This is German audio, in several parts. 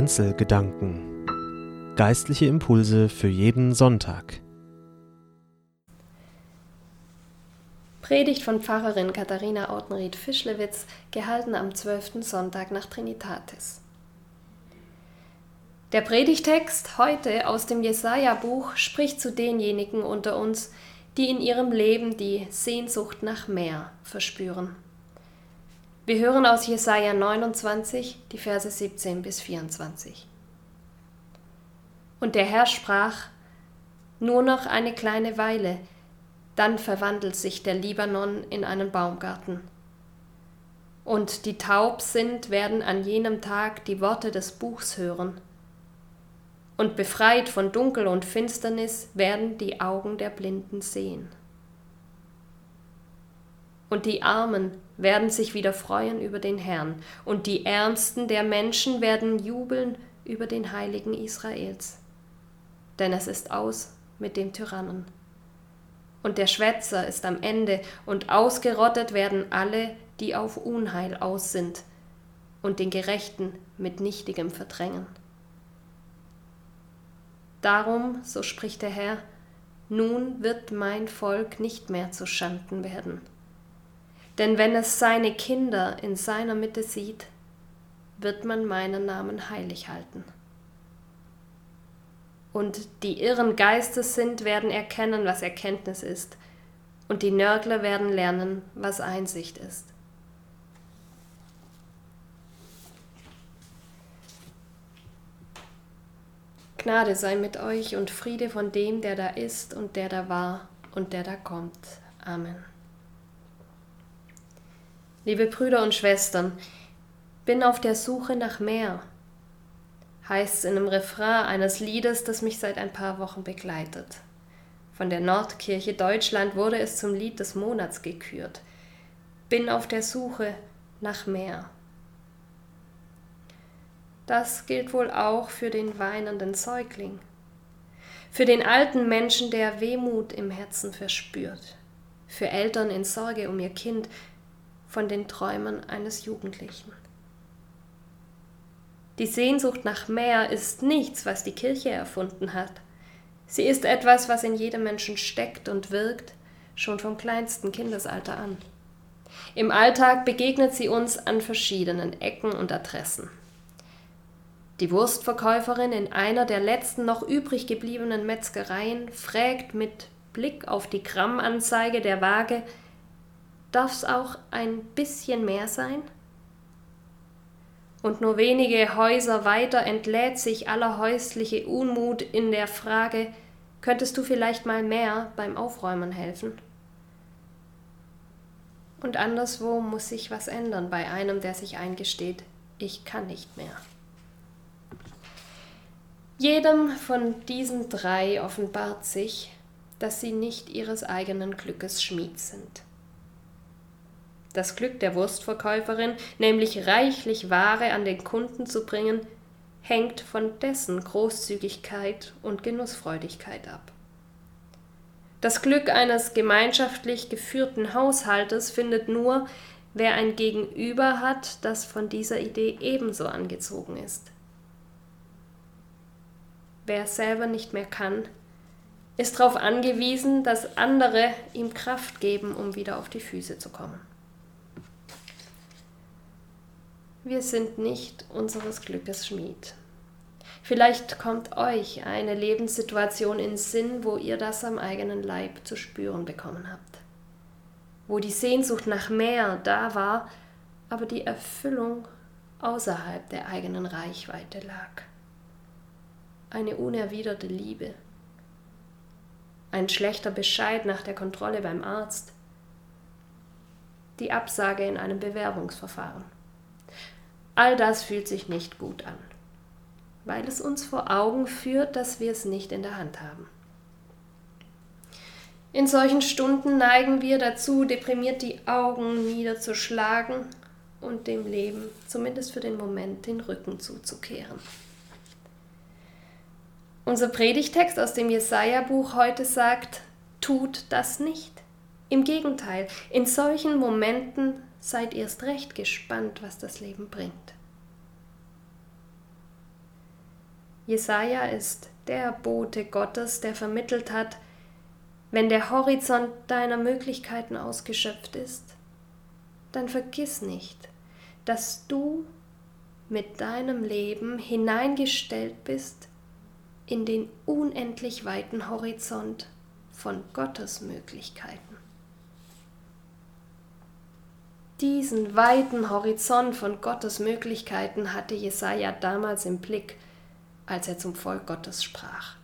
Kanzelgedanken. Geistliche Impulse für jeden Sonntag. Predigt von Pfarrerin Katharina Autenried-Fischlewitz, gehalten am 12. Sonntag nach Trinitatis. Der Predigtext heute aus dem Jesaja-Buch spricht zu denjenigen unter uns, die in ihrem Leben die Sehnsucht nach mehr verspüren. Wir hören aus Jesaja 29 die Verse 17 bis 24. Und der Herr sprach: Nur noch eine kleine Weile, dann verwandelt sich der Libanon in einen Baumgarten. Und die taub sind, werden an jenem Tag die Worte des Buchs hören. Und befreit von Dunkel und Finsternis werden die Augen der Blinden sehen und die Armen werden sich wieder freuen über den Herrn, und die Ernsten der Menschen werden jubeln über den Heiligen Israels. Denn es ist aus mit dem Tyrannen. Und der Schwätzer ist am Ende, und ausgerottet werden alle, die auf Unheil aus sind, und den Gerechten mit Nichtigem verdrängen. Darum, so spricht der Herr, nun wird mein Volk nicht mehr zu Schanden werden denn wenn es seine Kinder in seiner Mitte sieht, wird man meinen Namen heilig halten. Und die irren Geistes sind, werden erkennen, was Erkenntnis ist, und die Nörgler werden lernen, was Einsicht ist. Gnade sei mit euch und Friede von dem, der da ist und der da war und der da kommt. Amen. Liebe Brüder und Schwestern, bin auf der Suche nach mehr, heißt es in einem Refrain eines Liedes, das mich seit ein paar Wochen begleitet. Von der Nordkirche Deutschland wurde es zum Lied des Monats gekürt. Bin auf der Suche nach mehr. Das gilt wohl auch für den weinenden Säugling, für den alten Menschen, der Wehmut im Herzen verspürt, für Eltern in Sorge um ihr Kind, von den Träumen eines Jugendlichen. Die Sehnsucht nach mehr ist nichts, was die Kirche erfunden hat. Sie ist etwas, was in jedem Menschen steckt und wirkt, schon vom kleinsten Kindesalter an. Im Alltag begegnet sie uns an verschiedenen Ecken und Adressen. Die Wurstverkäuferin in einer der letzten noch übrig gebliebenen Metzgereien fragt mit Blick auf die Grammanzeige der Waage, Darf es auch ein bisschen mehr sein? Und nur wenige Häuser weiter entlädt sich aller häusliche Unmut in der Frage, könntest du vielleicht mal mehr beim Aufräumen helfen? Und anderswo muss sich was ändern bei einem, der sich eingesteht, ich kann nicht mehr. Jedem von diesen drei offenbart sich, dass sie nicht ihres eigenen Glückes Schmied sind. Das Glück der Wurstverkäuferin, nämlich reichlich Ware an den Kunden zu bringen, hängt von dessen Großzügigkeit und Genussfreudigkeit ab. Das Glück eines gemeinschaftlich geführten Haushaltes findet nur, wer ein Gegenüber hat, das von dieser Idee ebenso angezogen ist. Wer selber nicht mehr kann, ist darauf angewiesen, dass andere ihm Kraft geben, um wieder auf die Füße zu kommen. Wir sind nicht unseres Glückes Schmied. Vielleicht kommt euch eine Lebenssituation in Sinn, wo ihr das am eigenen Leib zu spüren bekommen habt. Wo die Sehnsucht nach mehr da war, aber die Erfüllung außerhalb der eigenen Reichweite lag. Eine unerwiderte Liebe. Ein schlechter Bescheid nach der Kontrolle beim Arzt. Die Absage in einem Bewerbungsverfahren. All das fühlt sich nicht gut an, weil es uns vor Augen führt, dass wir es nicht in der Hand haben. In solchen Stunden neigen wir dazu, deprimiert die Augen niederzuschlagen und dem Leben, zumindest für den Moment, den Rücken zuzukehren. Unser Predigtext aus dem Jesaja-Buch heute sagt: Tut das nicht. Im Gegenteil, in solchen Momenten seid erst recht gespannt, was das Leben bringt. Jesaja ist der Bote Gottes, der vermittelt hat, wenn der Horizont deiner Möglichkeiten ausgeschöpft ist, dann vergiss nicht, dass du mit deinem Leben hineingestellt bist in den unendlich weiten Horizont von Gottes Möglichkeiten. Diesen weiten Horizont von Gottes Möglichkeiten hatte Jesaja damals im Blick, als er zum Volk Gottes sprach.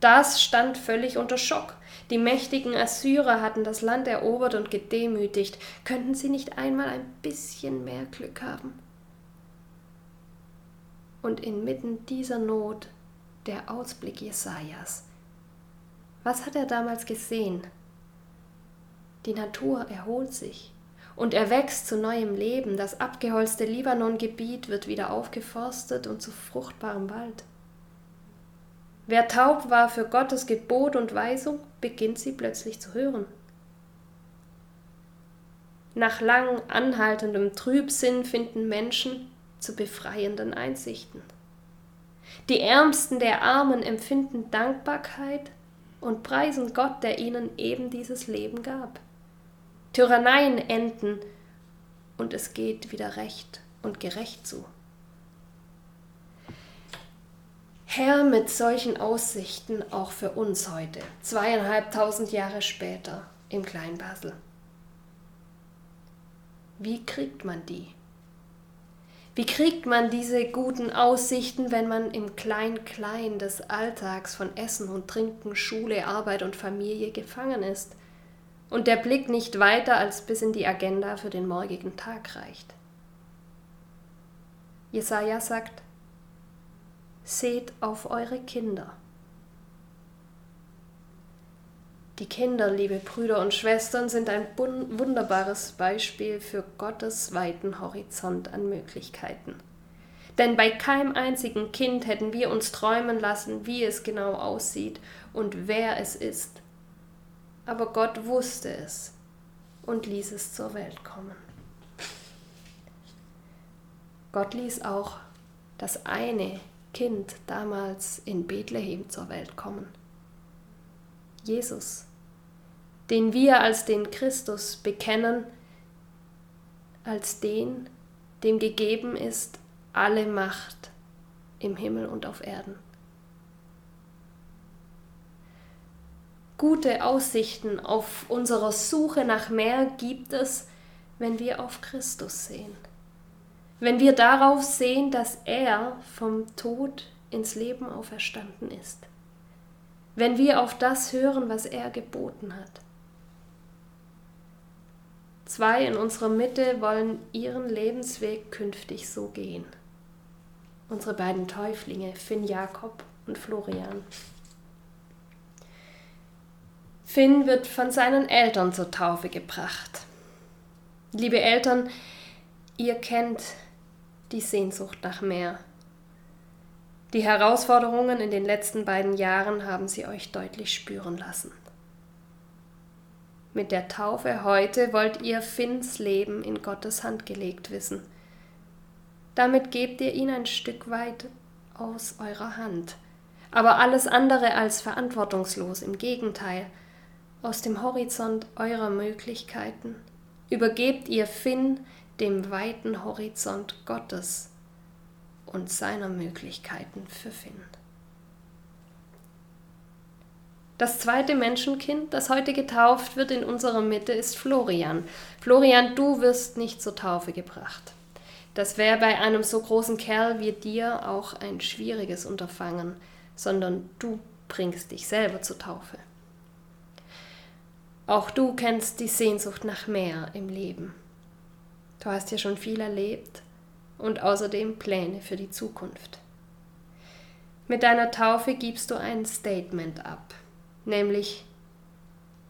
Das stand völlig unter Schock. Die mächtigen Assyrer hatten das Land erobert und gedemütigt. Könnten sie nicht einmal ein bisschen mehr Glück haben? Und inmitten dieser Not der Ausblick Jesajas. Was hat er damals gesehen? Die Natur erholt sich und erwächst zu neuem Leben. Das abgeholzte Libanongebiet wird wieder aufgeforstet und zu fruchtbarem Wald. Wer taub war für Gottes Gebot und Weisung, beginnt sie plötzlich zu hören. Nach lang anhaltendem Trübsinn finden Menschen zu befreienden Einsichten. Die Ärmsten der Armen empfinden Dankbarkeit und preisen Gott, der ihnen eben dieses Leben gab. Tyranneien enden und es geht wieder recht und gerecht zu. Herr, mit solchen Aussichten auch für uns heute, zweieinhalbtausend Jahre später im Kleinbasel. Wie kriegt man die? Wie kriegt man diese guten Aussichten, wenn man im Klein-Klein des Alltags von Essen und Trinken, Schule, Arbeit und Familie gefangen ist? Und der Blick nicht weiter als bis in die Agenda für den morgigen Tag reicht. Jesaja sagt: Seht auf eure Kinder. Die Kinder, liebe Brüder und Schwestern, sind ein wunderbares Beispiel für Gottes weiten Horizont an Möglichkeiten. Denn bei keinem einzigen Kind hätten wir uns träumen lassen, wie es genau aussieht und wer es ist aber Gott wusste es und ließ es zur Welt kommen. Gott ließ auch das eine Kind damals in Bethlehem zur Welt kommen. Jesus, den wir als den Christus bekennen, als den, dem gegeben ist alle Macht im Himmel und auf Erden. Gute Aussichten auf unserer Suche nach mehr gibt es, wenn wir auf Christus sehen. Wenn wir darauf sehen, dass er vom Tod ins Leben auferstanden ist. Wenn wir auf das hören, was er geboten hat. Zwei in unserer Mitte wollen ihren Lebensweg künftig so gehen. Unsere beiden Täuflinge, Finn Jakob und Florian. Finn wird von seinen Eltern zur Taufe gebracht. Liebe Eltern, ihr kennt die Sehnsucht nach mehr. Die Herausforderungen in den letzten beiden Jahren haben sie euch deutlich spüren lassen. Mit der Taufe heute wollt ihr Finns Leben in Gottes Hand gelegt wissen. Damit gebt ihr ihn ein Stück weit aus eurer Hand. Aber alles andere als verantwortungslos, im Gegenteil – aus dem Horizont eurer Möglichkeiten übergebt ihr Finn dem weiten Horizont Gottes und seiner Möglichkeiten für Finn. Das zweite Menschenkind, das heute getauft wird in unserer Mitte, ist Florian. Florian, du wirst nicht zur Taufe gebracht. Das wäre bei einem so großen Kerl wie dir auch ein schwieriges Unterfangen, sondern du bringst dich selber zur Taufe. Auch du kennst die Sehnsucht nach mehr im Leben. Du hast ja schon viel erlebt und außerdem Pläne für die Zukunft. Mit deiner Taufe gibst du ein Statement ab, nämlich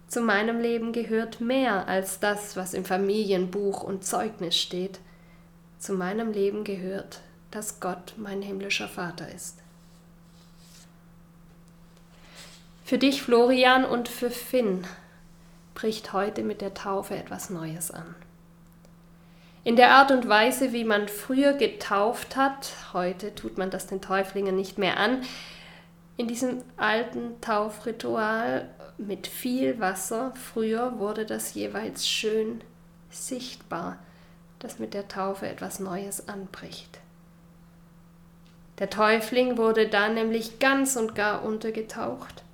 zu meinem Leben gehört mehr als das, was im Familienbuch und Zeugnis steht. Zu meinem Leben gehört, dass Gott mein himmlischer Vater ist. Für dich, Florian, und für Finn bricht heute mit der Taufe etwas Neues an. In der Art und Weise, wie man früher getauft hat, heute tut man das den Täuflingen nicht mehr an, in diesem alten Taufritual mit viel Wasser, früher wurde das jeweils schön sichtbar, dass mit der Taufe etwas Neues anbricht. Der Täufling wurde dann nämlich ganz und gar untergetaucht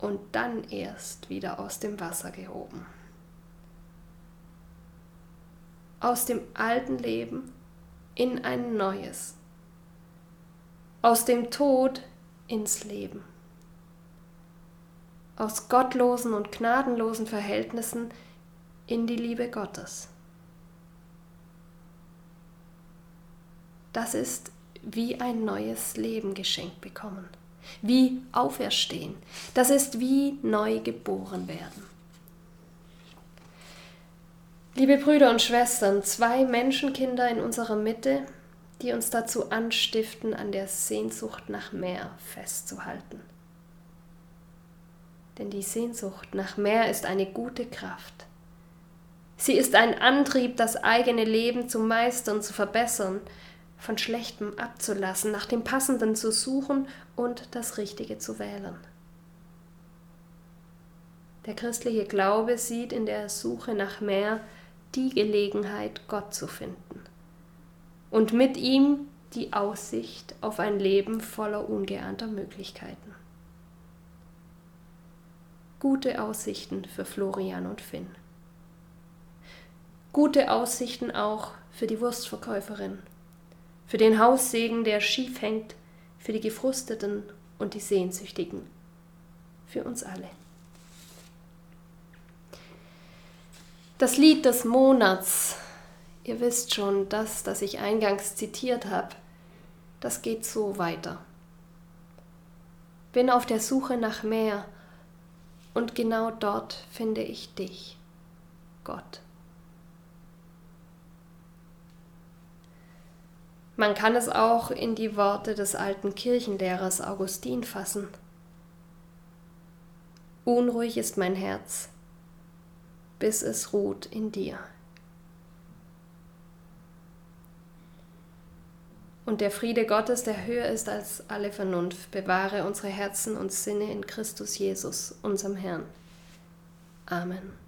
und dann erst wieder aus dem Wasser gehoben. Aus dem alten Leben in ein neues, aus dem Tod ins Leben, aus gottlosen und gnadenlosen Verhältnissen in die Liebe Gottes. Das ist wie ein neues Leben geschenkt bekommen, wie auferstehen. Das ist wie neu geboren werden. Liebe Brüder und Schwestern, zwei Menschenkinder in unserer Mitte, die uns dazu anstiften, an der Sehnsucht nach mehr festzuhalten. Denn die Sehnsucht nach mehr ist eine gute Kraft. Sie ist ein Antrieb, das eigene Leben zu meistern, zu verbessern, von Schlechtem abzulassen, nach dem Passenden zu suchen und das Richtige zu wählen. Der christliche Glaube sieht in der Suche nach mehr die Gelegenheit, Gott zu finden und mit ihm die Aussicht auf ein Leben voller ungeahnter Möglichkeiten. Gute Aussichten für Florian und Finn. Gute Aussichten auch für die Wurstverkäuferin, für den Haussegen, der schief hängt, für die Gefrusteten und die Sehnsüchtigen, für uns alle. Das Lied des Monats, ihr wisst schon, das, das ich eingangs zitiert habe, das geht so weiter. Bin auf der Suche nach mehr und genau dort finde ich dich, Gott. Man kann es auch in die Worte des alten Kirchenlehrers Augustin fassen. Unruhig ist mein Herz, bis es ruht in dir. Und der Friede Gottes, der höher ist als alle Vernunft, bewahre unsere Herzen und Sinne in Christus Jesus, unserem Herrn. Amen.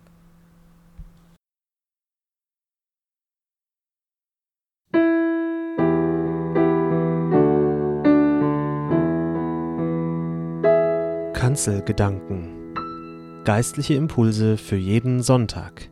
Kanzelgedanken Geistliche Impulse für jeden Sonntag.